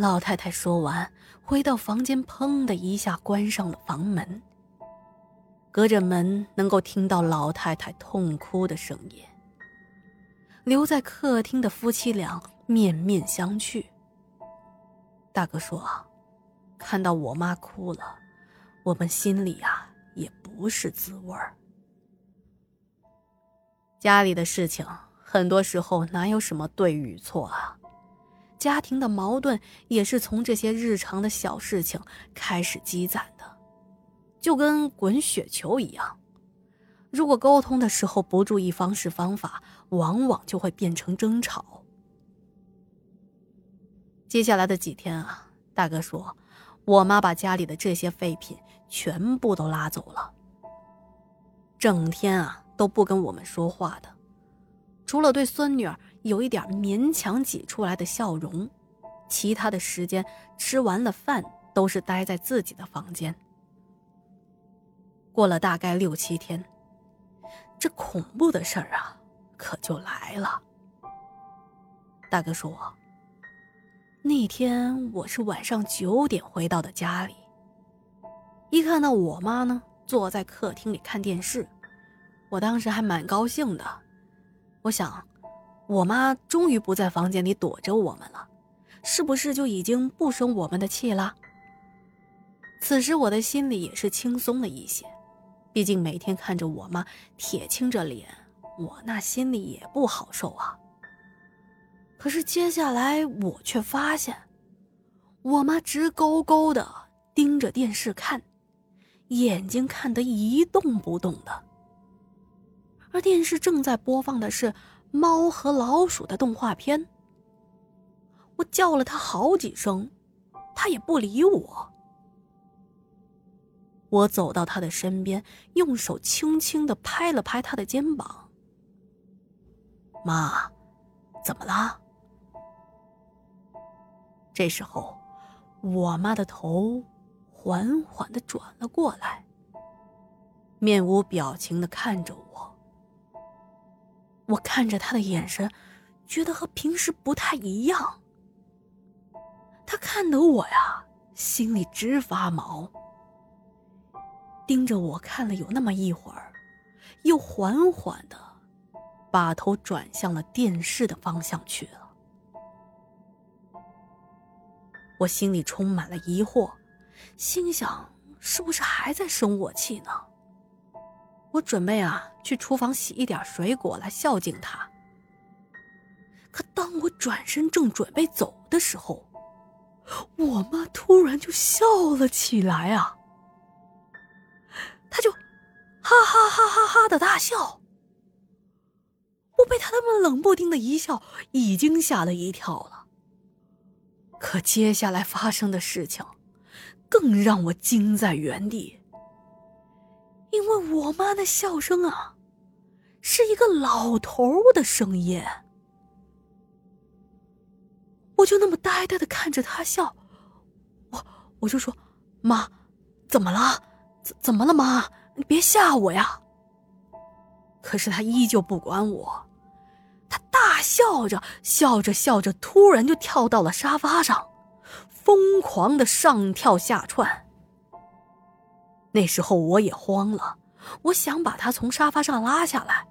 老太太说完，回到房间，砰的一下关上了房门。隔着门能够听到老太太痛哭的声音。留在客厅的夫妻俩面面相觑。大哥说：“看到我妈哭了，我们心里啊也不是滋味儿。家里的事情，很多时候哪有什么对与错啊？家庭的矛盾也是从这些日常的小事情开始积攒的，就跟滚雪球一样。如果沟通的时候不注意方式方法，往往就会变成争吵。”接下来的几天啊，大哥说，我妈把家里的这些废品全部都拉走了，整天啊都不跟我们说话的，除了对孙女儿有一点勉强挤出来的笑容，其他的时间吃完了饭都是待在自己的房间。过了大概六七天，这恐怖的事儿啊，可就来了。大哥说。那天我是晚上九点回到的家里，一看到我妈呢坐在客厅里看电视，我当时还蛮高兴的。我想，我妈终于不在房间里躲着我们了，是不是就已经不生我们的气了？此时我的心里也是轻松了一些，毕竟每天看着我妈铁青着脸，我那心里也不好受啊。可是接下来我却发现，我妈直勾勾的盯着电视看，眼睛看得一动不动的。而电视正在播放的是猫和老鼠的动画片。我叫了他好几声，他也不理我。我走到他的身边，用手轻轻的拍了拍他的肩膀。妈，怎么了？这时候，我妈的头缓缓的转了过来，面无表情的看着我。我看着他的眼神，觉得和平时不太一样。他看得我呀，心里直发毛。盯着我看了有那么一会儿，又缓缓的把头转向了电视的方向去了。我心里充满了疑惑，心想是不是还在生我气呢？我准备啊去厨房洗一点水果来孝敬他。可当我转身正准备走的时候，我妈突然就笑了起来啊！她就哈哈哈哈哈的大笑。我被她那么冷不丁的一笑已经吓了一跳了。可接下来发生的事情，更让我惊在原地。因为我妈的笑声啊，是一个老头的声音。我就那么呆呆的看着他笑，我我就说：“妈，怎么了？怎怎么了，妈？你别吓我呀！”可是他依旧不管我。他大笑着，笑着笑着，突然就跳到了沙发上，疯狂的上跳下窜。那时候我也慌了，我想把他从沙发上拉下来。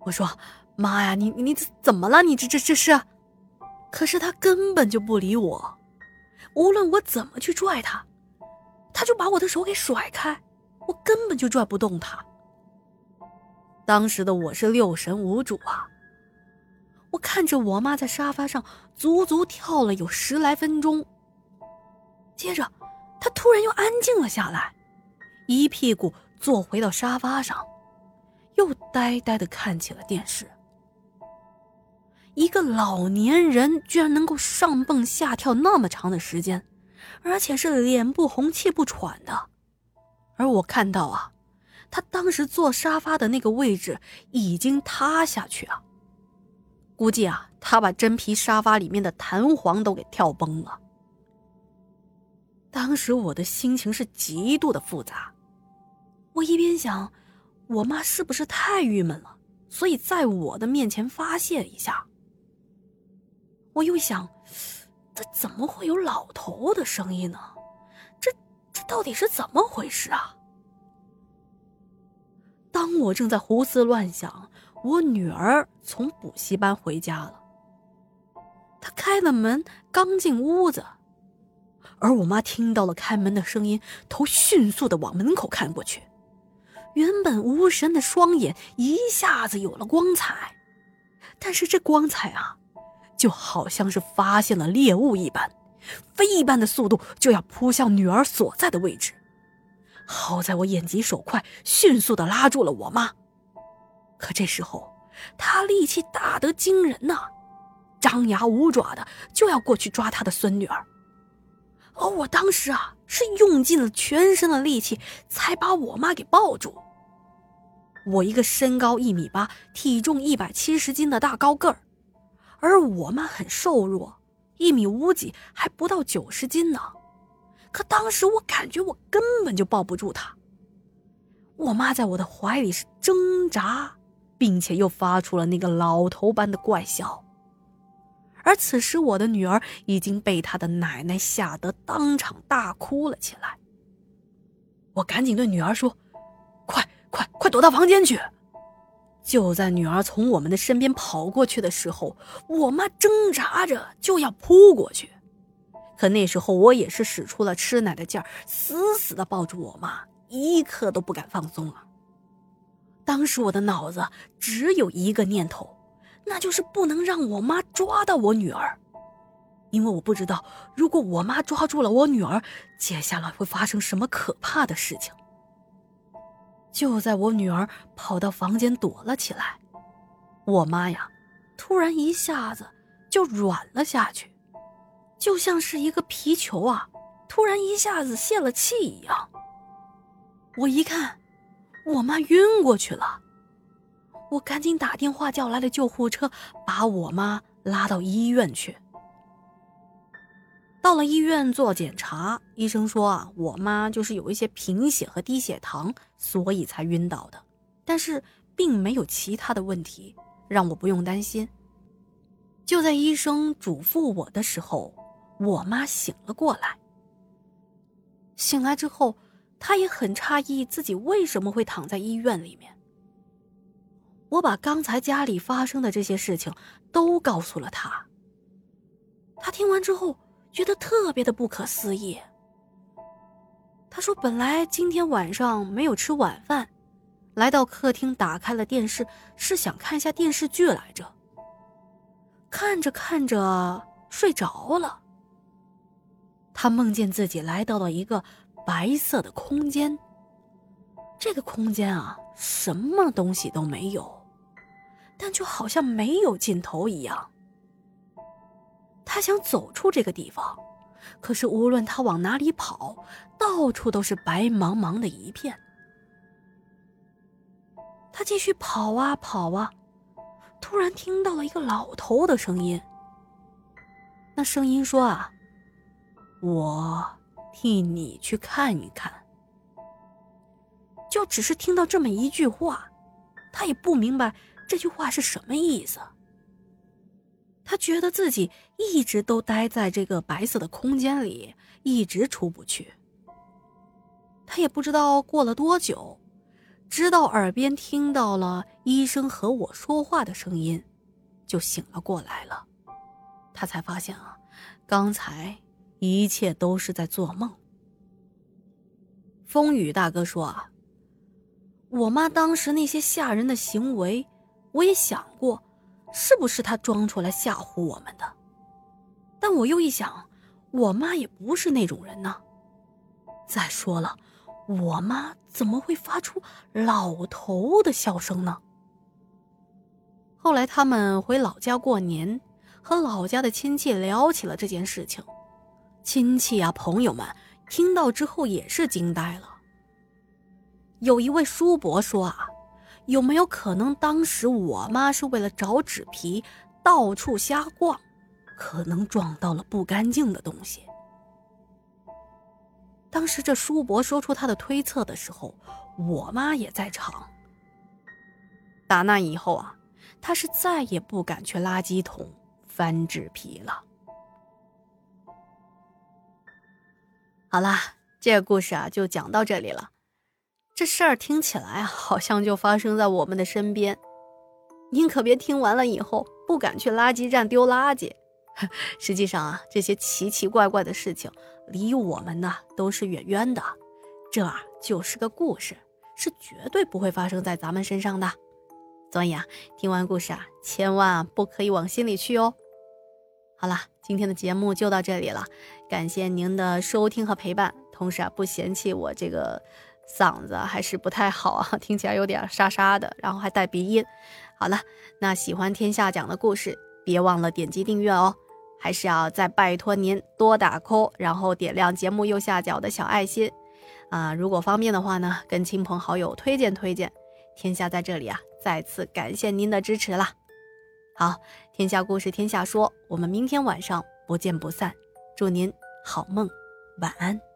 我说：“妈呀，你你怎么了？你这这这是？”可是他根本就不理我，无论我怎么去拽他，他就把我的手给甩开，我根本就拽不动他。当时的我是六神无主啊。我看着我妈在沙发上足足跳了有十来分钟，接着，她突然又安静了下来，一屁股坐回到沙发上，又呆呆的看起了电视。一个老年人居然能够上蹦下跳那么长的时间，而且是脸不红气不喘的，而我看到啊，他当时坐沙发的那个位置已经塌下去啊。估计啊，他把真皮沙发里面的弹簧都给跳崩了。当时我的心情是极度的复杂，我一边想，我妈是不是太郁闷了，所以在我的面前发泄一下。我又想，这怎么会有老头的声音呢？这这到底是怎么回事啊？当我正在胡思乱想，我女儿从补习班回家了。她开了门，刚进屋子，而我妈听到了开门的声音，头迅速的往门口看过去，原本无神的双眼一下子有了光彩，但是这光彩啊，就好像是发现了猎物一般，飞一般的速度就要扑向女儿所在的位置。好在我眼疾手快，迅速的拉住了我妈。可这时候，她力气大得惊人呐，张牙舞爪的就要过去抓她的孙女儿。而我当时啊，是用尽了全身的力气，才把我妈给抱住。我一个身高一米八、体重一百七十斤的大高个儿，而我妈很瘦弱，一米五几，还不到九十斤呢。可当时我感觉我根本就抱不住她，我妈在我的怀里是挣扎，并且又发出了那个老头般的怪笑。而此时我的女儿已经被她的奶奶吓得当场大哭了起来。我赶紧对女儿说：“快快躲到房间去！”就在女儿从我们的身边跑过去的时候，我妈挣扎着就要扑过去。可那时候我也是使出了吃奶的劲儿，死死的抱住我妈，一刻都不敢放松啊。当时我的脑子只有一个念头，那就是不能让我妈抓到我女儿，因为我不知道如果我妈抓住了我女儿，接下来会发生什么可怕的事情。就在我女儿跑到房间躲了起来，我妈呀，突然一下子就软了下去。就像是一个皮球啊，突然一下子泄了气一样。我一看，我妈晕过去了，我赶紧打电话叫来了救护车，把我妈拉到医院去。到了医院做检查，医生说啊，我妈就是有一些贫血和低血糖，所以才晕倒的，但是并没有其他的问题，让我不用担心。就在医生嘱咐我的时候。我妈醒了过来。醒来之后，她也很诧异自己为什么会躺在医院里面。我把刚才家里发生的这些事情都告诉了她。她听完之后觉得特别的不可思议。他说：“本来今天晚上没有吃晚饭，来到客厅打开了电视，是想看一下电视剧来着。看着看着睡着了。”他梦见自己来到了一个白色的空间。这个空间啊，什么东西都没有，但就好像没有尽头一样。他想走出这个地方，可是无论他往哪里跑，到处都是白茫茫的一片。他继续跑啊跑啊，突然听到了一个老头的声音。那声音说啊。我替你去看一看，就只是听到这么一句话，他也不明白这句话是什么意思。他觉得自己一直都待在这个白色的空间里，一直出不去。他也不知道过了多久，直到耳边听到了医生和我说话的声音，就醒了过来了。他才发现啊，刚才。一切都是在做梦。风雨大哥说：“啊，我妈当时那些吓人的行为，我也想过，是不是她装出来吓唬我们的？但我又一想，我妈也不是那种人呢。再说了，我妈怎么会发出老头的笑声呢？”后来他们回老家过年，和老家的亲戚聊起了这件事情。亲戚啊，朋友们听到之后也是惊呆了。有一位叔伯说啊，有没有可能当时我妈是为了找纸皮，到处瞎逛，可能撞到了不干净的东西？当时这叔伯说出他的推测的时候，我妈也在场。打那以后啊，他是再也不敢去垃圾桶翻纸皮了。好啦，这个故事啊就讲到这里了。这事儿听起来，好像就发生在我们的身边。您可别听完了以后不敢去垃圾站丢垃圾。实际上啊，这些奇奇怪怪的事情离我们呢都是远远的。这啊就是个故事，是绝对不会发生在咱们身上的。所以啊，听完故事啊，千万不可以往心里去哦。好了，今天的节目就到这里了，感谢您的收听和陪伴。同时啊，不嫌弃我这个。嗓子还是不太好啊，听起来有点沙沙的，然后还带鼻音。好了，那喜欢天下讲的故事，别忘了点击订阅哦。还是要再拜托您多打 call，然后点亮节目右下角的小爱心啊。如果方便的话呢，跟亲朋好友推荐推荐。天下在这里啊，再次感谢您的支持啦。好，天下故事天下说，我们明天晚上不见不散。祝您好梦，晚安。